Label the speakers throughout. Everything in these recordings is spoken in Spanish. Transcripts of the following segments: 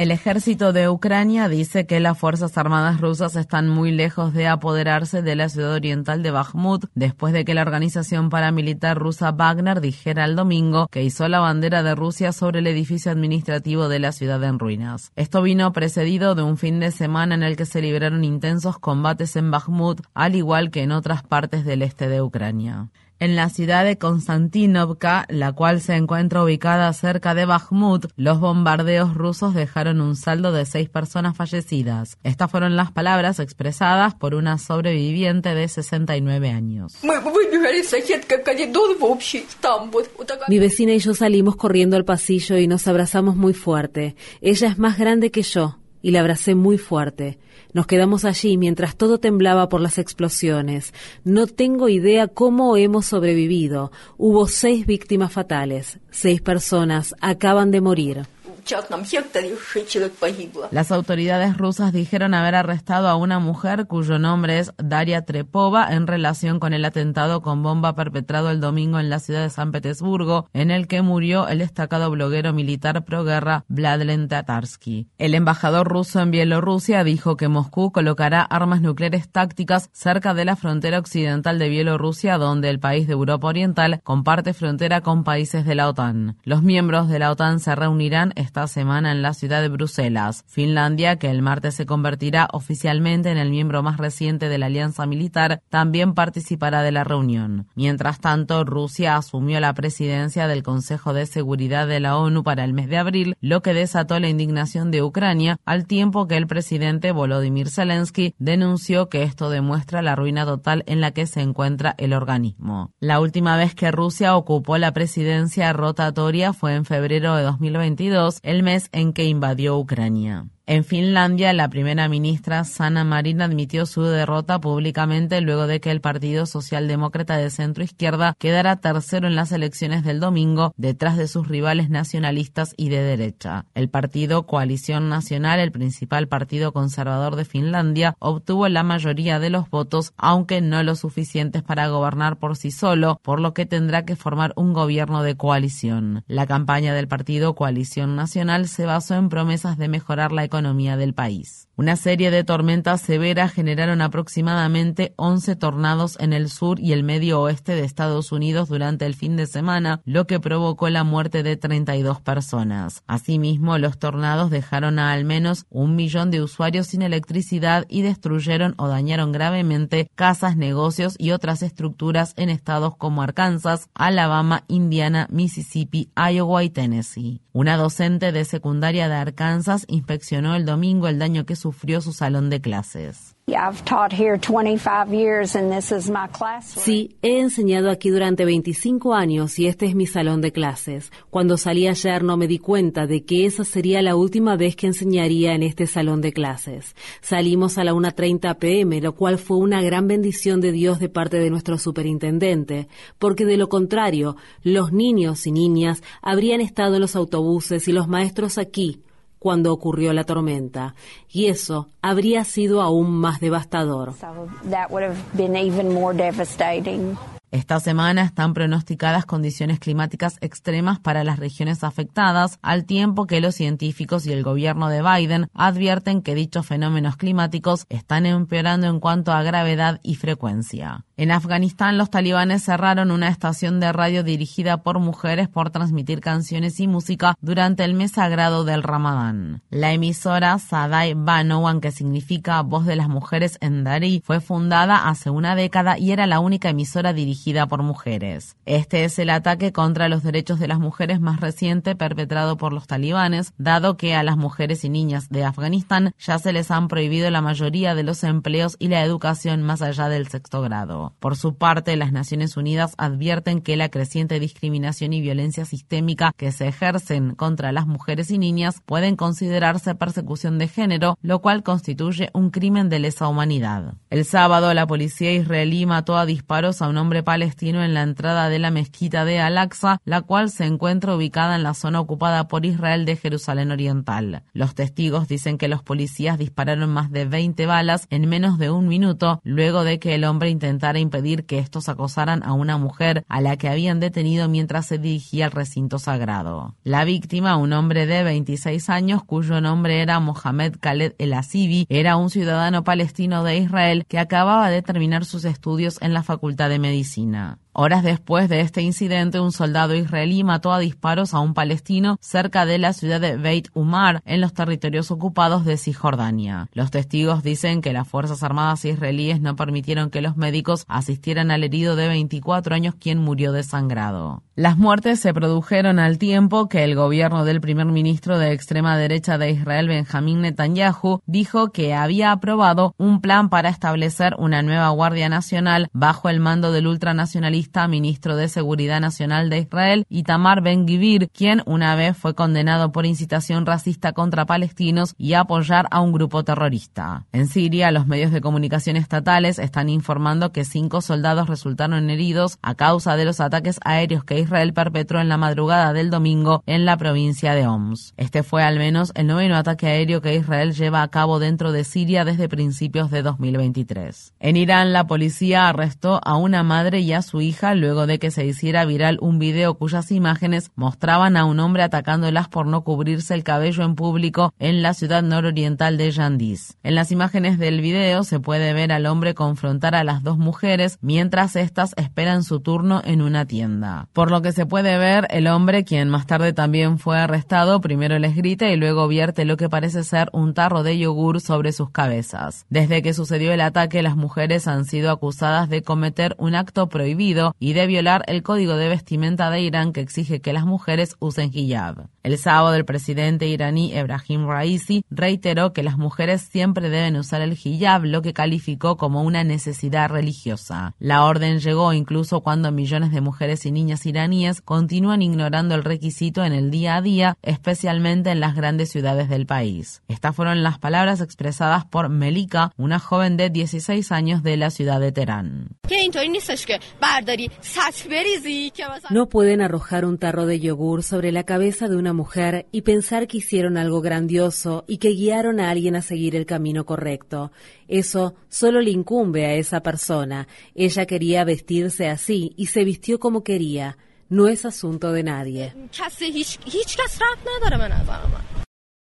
Speaker 1: El ejército de Ucrania dice que las Fuerzas Armadas rusas están muy lejos de apoderarse de la ciudad oriental de Bakhmut después de que la organización paramilitar rusa Wagner dijera el domingo que hizo la bandera de Rusia sobre el edificio administrativo de la ciudad en ruinas. Esto vino precedido de un fin de semana en el que se libraron intensos combates en Bakhmut, al igual que en otras partes del este de Ucrania en la ciudad de Konstantinovka, la cual se encuentra ubicada cerca de Bakhmut, los bombardeos rusos dejaron un saldo de seis personas fallecidas. Estas fueron las palabras expresadas por una sobreviviente de 69 años.
Speaker 2: Mi vecina y yo salimos corriendo al pasillo y nos abrazamos muy fuerte. Ella es más grande que yo y la abracé muy fuerte. Nos quedamos allí mientras todo temblaba por las explosiones. No tengo idea cómo hemos sobrevivido. Hubo seis víctimas fatales. Seis personas acaban de morir.
Speaker 1: Las autoridades rusas dijeron haber arrestado a una mujer cuyo nombre es Daria Trepova en relación con el atentado con bomba perpetrado el domingo en la ciudad de San Petersburgo, en el que murió el destacado bloguero militar proguerra Vladlen Tatarsky. El embajador ruso en Bielorrusia dijo que Moscú colocará armas nucleares tácticas cerca de la frontera occidental de Bielorrusia, donde el país de Europa Oriental comparte frontera con países de la OTAN. Los miembros de la OTAN se reunirán esta semana en la ciudad de Bruselas. Finlandia, que el martes se convertirá oficialmente en el miembro más reciente de la alianza militar, también participará de la reunión. Mientras tanto, Rusia asumió la presidencia del Consejo de Seguridad de la ONU para el mes de abril, lo que desató la indignación de Ucrania, al tiempo que el presidente Volodymyr Zelensky denunció que esto demuestra la ruina total en la que se encuentra el organismo. La última vez que Rusia ocupó la presidencia rotatoria fue en febrero de 2022, el mes en que invadió Ucrania. En Finlandia, la primera ministra Sanna Marin admitió su derrota públicamente luego de que el Partido Socialdemócrata de Centro Izquierda quedara tercero en las elecciones del domingo, detrás de sus rivales nacionalistas y de derecha. El partido Coalición Nacional, el principal partido conservador de Finlandia, obtuvo la mayoría de los votos, aunque no lo suficientes para gobernar por sí solo, por lo que tendrá que formar un gobierno de coalición. La campaña del partido Coalición Nacional se basó en promesas de mejorar la economía economía del país. Una serie de tormentas severas generaron aproximadamente 11 tornados en el sur y el medio oeste de Estados Unidos durante el fin de semana, lo que provocó la muerte de 32 personas. Asimismo, los tornados dejaron a al menos un millón de usuarios sin electricidad y destruyeron o dañaron gravemente casas, negocios y otras estructuras en estados como Arkansas, Alabama, Indiana, Mississippi, Iowa y Tennessee. Una docente de secundaria de Arkansas inspeccionó el domingo el daño que sufrió su salón de clases.
Speaker 2: Sí, he enseñado aquí durante 25 años y este es mi salón de clases. Cuando salí ayer no me di cuenta de que esa sería la última vez que enseñaría en este salón de clases. Salimos a la 1.30 pm, lo cual fue una gran bendición de Dios de parte de nuestro superintendente, porque de lo contrario, los niños y niñas habrían estado en los autobuses y los maestros aquí, cuando ocurrió la tormenta, y eso habría sido aún más devastador.
Speaker 1: Esta semana están pronosticadas condiciones climáticas extremas para las regiones afectadas, al tiempo que los científicos y el gobierno de Biden advierten que dichos fenómenos climáticos están empeorando en cuanto a gravedad y frecuencia. En Afganistán, los talibanes cerraron una estación de radio dirigida por mujeres por transmitir canciones y música durante el mes sagrado del Ramadán. La emisora Sadai Banowan, que significa Voz de las Mujeres en Dari, fue fundada hace una década y era la única emisora dirigida por mujeres. Este es el ataque contra los derechos de las mujeres más reciente perpetrado por los talibanes, dado que a las mujeres y niñas de Afganistán ya se les han prohibido la mayoría de los empleos y la educación más allá del sexto grado. Por su parte, las Naciones Unidas advierten que la creciente discriminación y violencia sistémica que se ejercen contra las mujeres y niñas pueden considerarse persecución de género, lo cual constituye un crimen de lesa humanidad. El sábado, la policía israelí mató a disparos a un hombre palestino en la entrada de la mezquita de Al-Aqsa, la cual se encuentra ubicada en la zona ocupada por Israel de Jerusalén Oriental. Los testigos dicen que los policías dispararon más de 20 balas en menos de un minuto luego de que el hombre intentara impedir que estos acosaran a una mujer a la que habían detenido mientras se dirigía al recinto sagrado. La víctima, un hombre de 26 años cuyo nombre era Mohamed Khaled El Asibi, era un ciudadano palestino de Israel que acababa de terminar sus estudios en la Facultad de Medicina. し。Horas después de este incidente, un soldado israelí mató a disparos a un palestino cerca de la ciudad de Beit Umar, en los territorios ocupados de Cisjordania. Los testigos dicen que las Fuerzas Armadas israelíes no permitieron que los médicos asistieran al herido de 24 años quien murió desangrado. Las muertes se produjeron al tiempo que el gobierno del primer ministro de extrema derecha de Israel, Benjamín Netanyahu, dijo que había aprobado un plan para establecer una nueva Guardia Nacional bajo el mando del ultranacionalista ministro de Seguridad Nacional de Israel, Itamar Ben-Gvir, quien una vez fue condenado por incitación racista contra palestinos y apoyar a un grupo terrorista. En Siria, los medios de comunicación estatales están informando que cinco soldados resultaron heridos a causa de los ataques aéreos que Israel perpetró en la madrugada del domingo en la provincia de Homs. Este fue al menos el noveno ataque aéreo que Israel lleva a cabo dentro de Siria desde principios de 2023. En Irán, la policía arrestó a una madre y a su hija luego de que se hiciera viral un video cuyas imágenes mostraban a un hombre atacándolas por no cubrirse el cabello en público en la ciudad nororiental de Yandis. En las imágenes del video se puede ver al hombre confrontar a las dos mujeres mientras éstas esperan su turno en una tienda. Por lo que se puede ver, el hombre, quien más tarde también fue arrestado, primero les grita y luego vierte lo que parece ser un tarro de yogur sobre sus cabezas. Desde que sucedió el ataque, las mujeres han sido acusadas de cometer un acto prohibido y de violar el código de vestimenta de Irán que exige que las mujeres usen hijab. El sábado el presidente iraní Ebrahim Raisi reiteró que las mujeres siempre deben usar el hijab, lo que calificó como una necesidad religiosa. La orden llegó incluso cuando millones de mujeres y niñas iraníes continúan ignorando el requisito en el día a día, especialmente en las grandes ciudades del país. Estas fueron las palabras expresadas por Melika, una joven de 16 años de la ciudad de Teherán.
Speaker 2: No pueden arrojar un tarro de yogur sobre la cabeza de una mujer y pensar que hicieron algo grandioso y que guiaron a alguien a seguir el camino correcto. Eso solo le incumbe a esa persona. Ella quería vestirse así y se vistió como quería. No es asunto de nadie.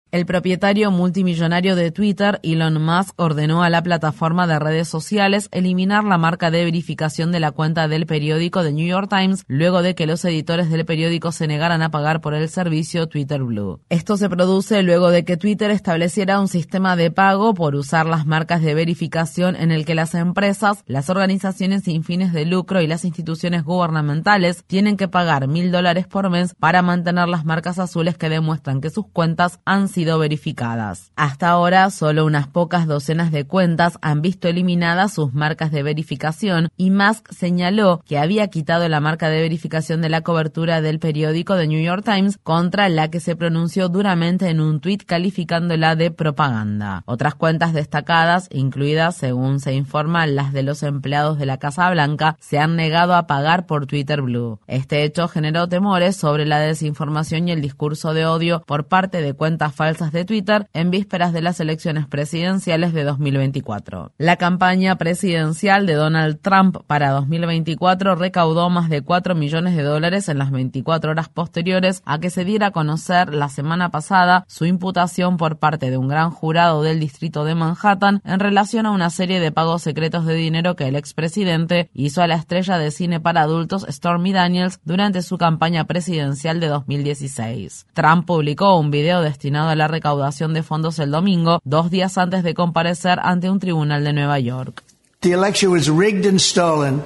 Speaker 1: El propietario multimillonario de Twitter, Elon Musk, ordenó a la plataforma de redes sociales eliminar la marca de verificación de la cuenta del periódico The New York Times luego de que los editores del periódico se negaran a pagar por el servicio Twitter Blue. Esto se produce luego de que Twitter estableciera un sistema de pago por usar las marcas de verificación en el que las empresas, las organizaciones sin fines de lucro y las instituciones gubernamentales tienen que pagar mil dólares por mes para mantener las marcas azules que demuestran que sus cuentas han sido verificadas. Hasta ahora, solo unas pocas docenas de cuentas han visto eliminadas sus marcas de verificación y Musk señaló que había quitado la marca de verificación de la cobertura del periódico The New York Times contra la que se pronunció duramente en un tuit calificándola de propaganda. Otras cuentas destacadas, incluidas, según se informa, las de los empleados de la Casa Blanca, se han negado a pagar por Twitter Blue. Este hecho generó temores sobre la desinformación y el discurso de odio por parte de cuentas falsas falsas de Twitter en vísperas de las elecciones presidenciales de 2024. La campaña presidencial de Donald Trump para 2024 recaudó más de 4 millones de dólares en las 24 horas posteriores a que se diera a conocer la semana pasada su imputación por parte de un gran jurado del distrito de Manhattan en relación a una serie de pagos secretos de dinero que el expresidente hizo a la estrella de cine para adultos Stormy Daniels durante su campaña presidencial de 2016. Trump publicó un video destinado a la recaudación de fondos el domingo, dos días antes de comparecer ante un tribunal de Nueva York.
Speaker 3: The election was rigged and stolen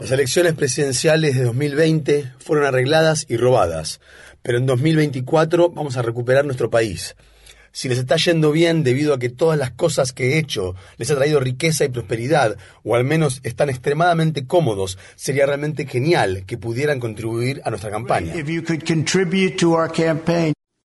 Speaker 3: Las elecciones presidenciales de 2020 fueron arregladas y robadas, pero en 2024 vamos a recuperar nuestro país. Si les está yendo bien debido a que todas las cosas que he hecho les ha traído riqueza y prosperidad, o al menos están extremadamente cómodos, sería realmente genial que pudieran contribuir a nuestra campaña.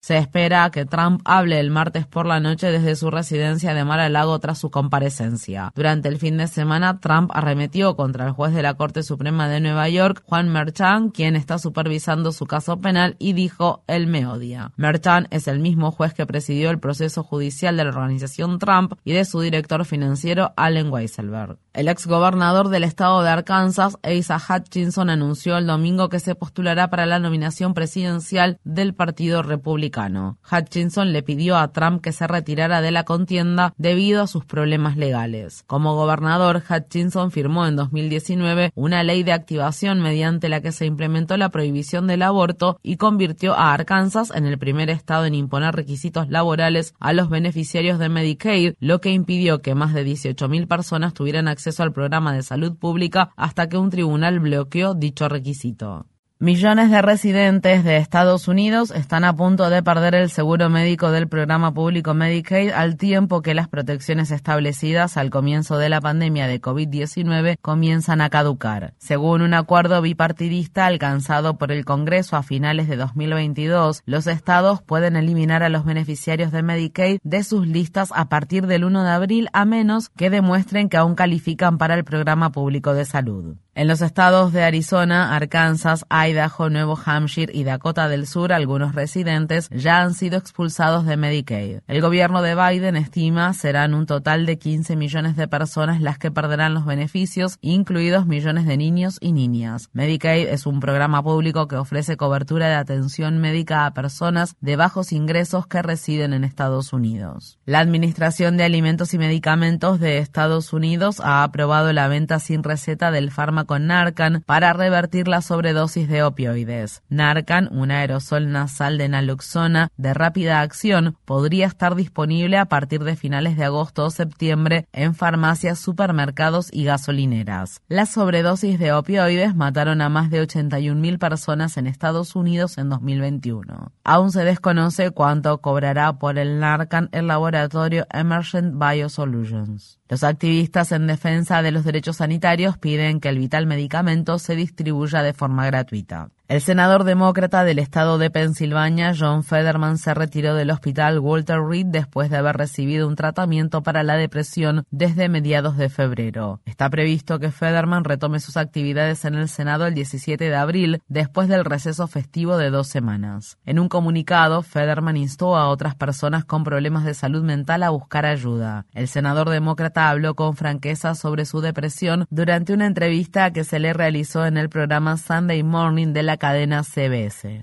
Speaker 1: Se espera que Trump hable el martes por la noche desde su residencia de Mar-a-Lago tras su comparecencia. Durante el fin de semana, Trump arremetió contra el juez de la Corte Suprema de Nueva York, Juan Merchan, quien está supervisando su caso penal, y dijo, él me odia. Merchan es el mismo juez que presidió el proceso judicial de la organización Trump y de su director financiero, Allen Weisselberg. El exgobernador del estado de Arkansas, Asa Hutchinson, anunció el domingo que se postulará para la nominación presidencial del Partido Republicano. Hutchinson le pidió a Trump que se retirara de la contienda debido a sus problemas legales. Como gobernador, Hutchinson firmó en 2019 una ley de activación mediante la que se implementó la prohibición del aborto y convirtió a Arkansas en el primer estado en imponer requisitos laborales a los beneficiarios de Medicaid, lo que impidió que más de 18.000 personas tuvieran acceso acceso al programa de salud pública hasta que un tribunal bloqueó dicho requisito. Millones de residentes de Estados Unidos están a punto de perder el seguro médico del programa público Medicaid al tiempo que las protecciones establecidas al comienzo de la pandemia de COVID-19 comienzan a caducar. Según un acuerdo bipartidista alcanzado por el Congreso a finales de 2022, los estados pueden eliminar a los beneficiarios de Medicaid de sus listas a partir del 1 de abril a menos que demuestren que aún califican para el programa público de salud. En los estados de Arizona, Arkansas, Idaho, Nuevo Hampshire y Dakota del Sur, algunos residentes ya han sido expulsados de Medicaid. El gobierno de Biden estima serán un total de 15 millones de personas las que perderán los beneficios, incluidos millones de niños y niñas. Medicaid es un programa público que ofrece cobertura de atención médica a personas de bajos ingresos que residen en Estados Unidos. La Administración de Alimentos y Medicamentos de Estados Unidos ha aprobado la venta sin receta del fármaco Narcan para revertir la sobredosis de opioides. Narcan, un aerosol nasal de naloxona de rápida acción, podría estar disponible a partir de finales de agosto o septiembre en farmacias, supermercados y gasolineras. Las sobredosis de opioides mataron a más de 81.000 personas en Estados Unidos en 2021. Aún se desconoce cuánto cobrará por el Narcan el laboratorio Emergent Biosolutions. Los activistas en defensa de los derechos sanitarios piden que el vital medicamento se distribuya de forma gratuita. El senador demócrata del estado de Pensilvania, John Federman, se retiró del hospital Walter Reed después de haber recibido un tratamiento para la depresión desde mediados de febrero. Está previsto que Federman retome sus actividades en el Senado el 17 de abril, después del receso festivo de dos semanas. En un comunicado, Federman instó a otras personas con problemas de salud mental a buscar ayuda. El senador demócrata habló con franqueza sobre su depresión durante una entrevista que se le realizó en el programa Sunday Morning de la cadena CBS.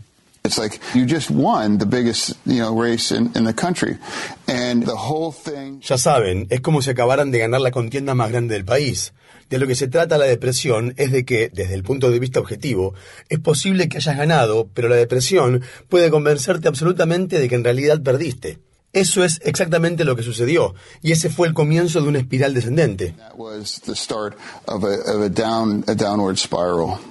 Speaker 3: Ya saben, es como si acabaran de ganar la contienda más grande del país. De lo que se trata la depresión es de que, desde el punto de vista objetivo, es posible que hayas ganado, pero la depresión puede convencerte absolutamente de que en realidad perdiste. Eso es exactamente lo que sucedió, y ese fue el comienzo de una espiral descendente.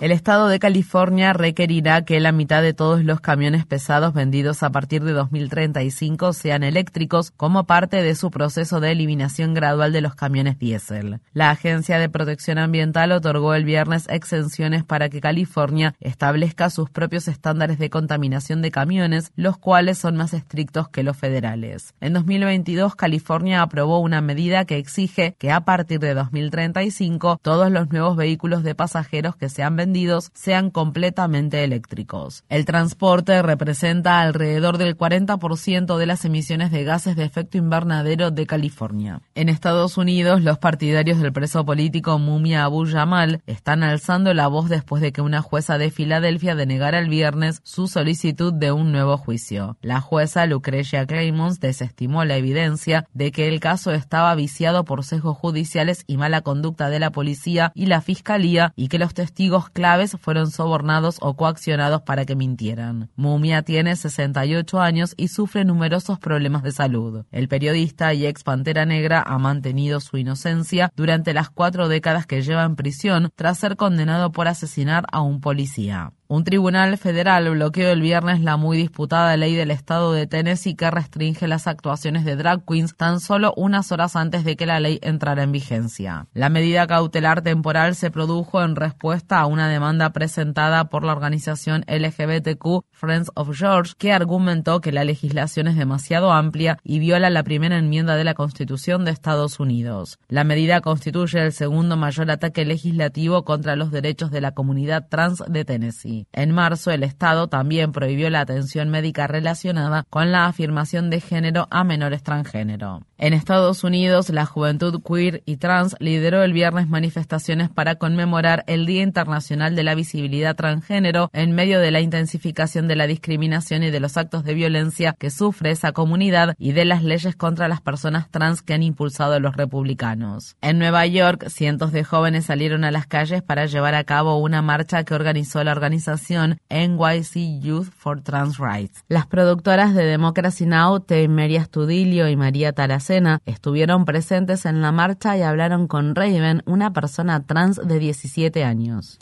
Speaker 1: El estado de California requerirá que la mitad de todos los camiones pesados vendidos a partir de 2035 sean eléctricos como parte de su proceso de eliminación gradual de los camiones diésel. La Agencia de Protección Ambiental otorgó el viernes exenciones para que California establezca sus propios estándares de contaminación de camiones, los cuales son más estrictos que los federales. En 2022, California aprobó una medida que exige que a partir de 2035 todos los nuevos vehículos de pasajeros que sean vendidos sean completamente eléctricos. El transporte representa alrededor del 40% de las emisiones de gases de efecto invernadero de California. En Estados Unidos, los partidarios del preso político Mumia Abu Jamal están alzando la voz después de que una jueza de Filadelfia denegara el viernes su solicitud de un nuevo juicio. La jueza Lucrecia Claymons desestimó la evidencia de que el caso estaba viciado por sesgos judiciales y mala conducta de la policía y la fiscalía y que los testigos claves fueron sobornados o coaccionados para que mintieran. Mumia tiene 68 años y sufre numerosos problemas de salud. El periodista y ex Pantera Negra ha mantenido su inocencia durante las cuatro décadas que lleva en prisión tras ser condenado por asesinar a un policía. Un tribunal federal bloqueó el viernes la muy disputada ley del estado de Tennessee que restringe las actuaciones de drag queens tan solo unas horas antes de que la ley entrara en vigencia. La medida cautelar temporal se produjo en respuesta a una demanda presentada por la organización LGBTQ Friends of George que argumentó que la legislación es demasiado amplia y viola la primera enmienda de la Constitución de Estados Unidos. La medida constituye el segundo mayor ataque legislativo contra los derechos de la comunidad trans de Tennessee. En marzo, el Estado también prohibió la atención médica relacionada con la afirmación de género a menores transgénero. En Estados Unidos, la juventud queer y trans lideró el viernes manifestaciones para conmemorar el Día Internacional de la Visibilidad Transgénero en medio de la intensificación de la discriminación y de los actos de violencia que sufre esa comunidad y de las leyes contra las personas trans que han impulsado los republicanos. En Nueva York, cientos de jóvenes salieron a las calles para llevar a cabo una marcha que organizó la organización NYC Youth for Trans Rights. Las productoras de Democracy Now, María Studilio y María Taras estuvieron presentes en la marcha y hablaron con Raven, una persona trans de 17 años.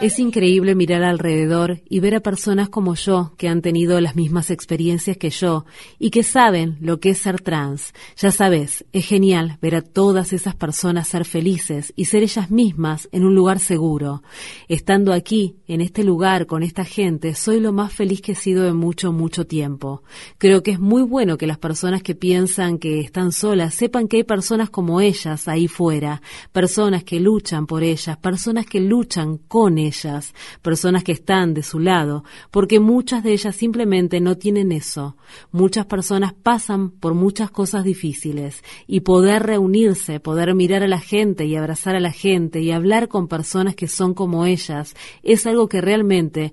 Speaker 2: Es increíble mirar alrededor y ver a personas como yo que han tenido las mismas experiencias que yo y que saben lo que es ser trans. Ya sabes, es genial ver a todas esas personas ser felices y ser ellas mismas en un lugar seguro. Estando aquí, en este lugar, con esta gente, soy lo más feliz que he sido en mucho, mucho tiempo. Creo que es muy bueno que las personas que piensan que están solas sepan que hay personas como ellas ahí fuera, personas que luchan por ellas, personas que luchan con ellas, personas que están de su lado, porque muchas de ellas simplemente no tienen eso. Muchas personas pasan por muchas cosas difíciles y poder reunirse, poder mirar a la gente y abrazar a la gente y hablar con personas que son como ellas es algo que realmente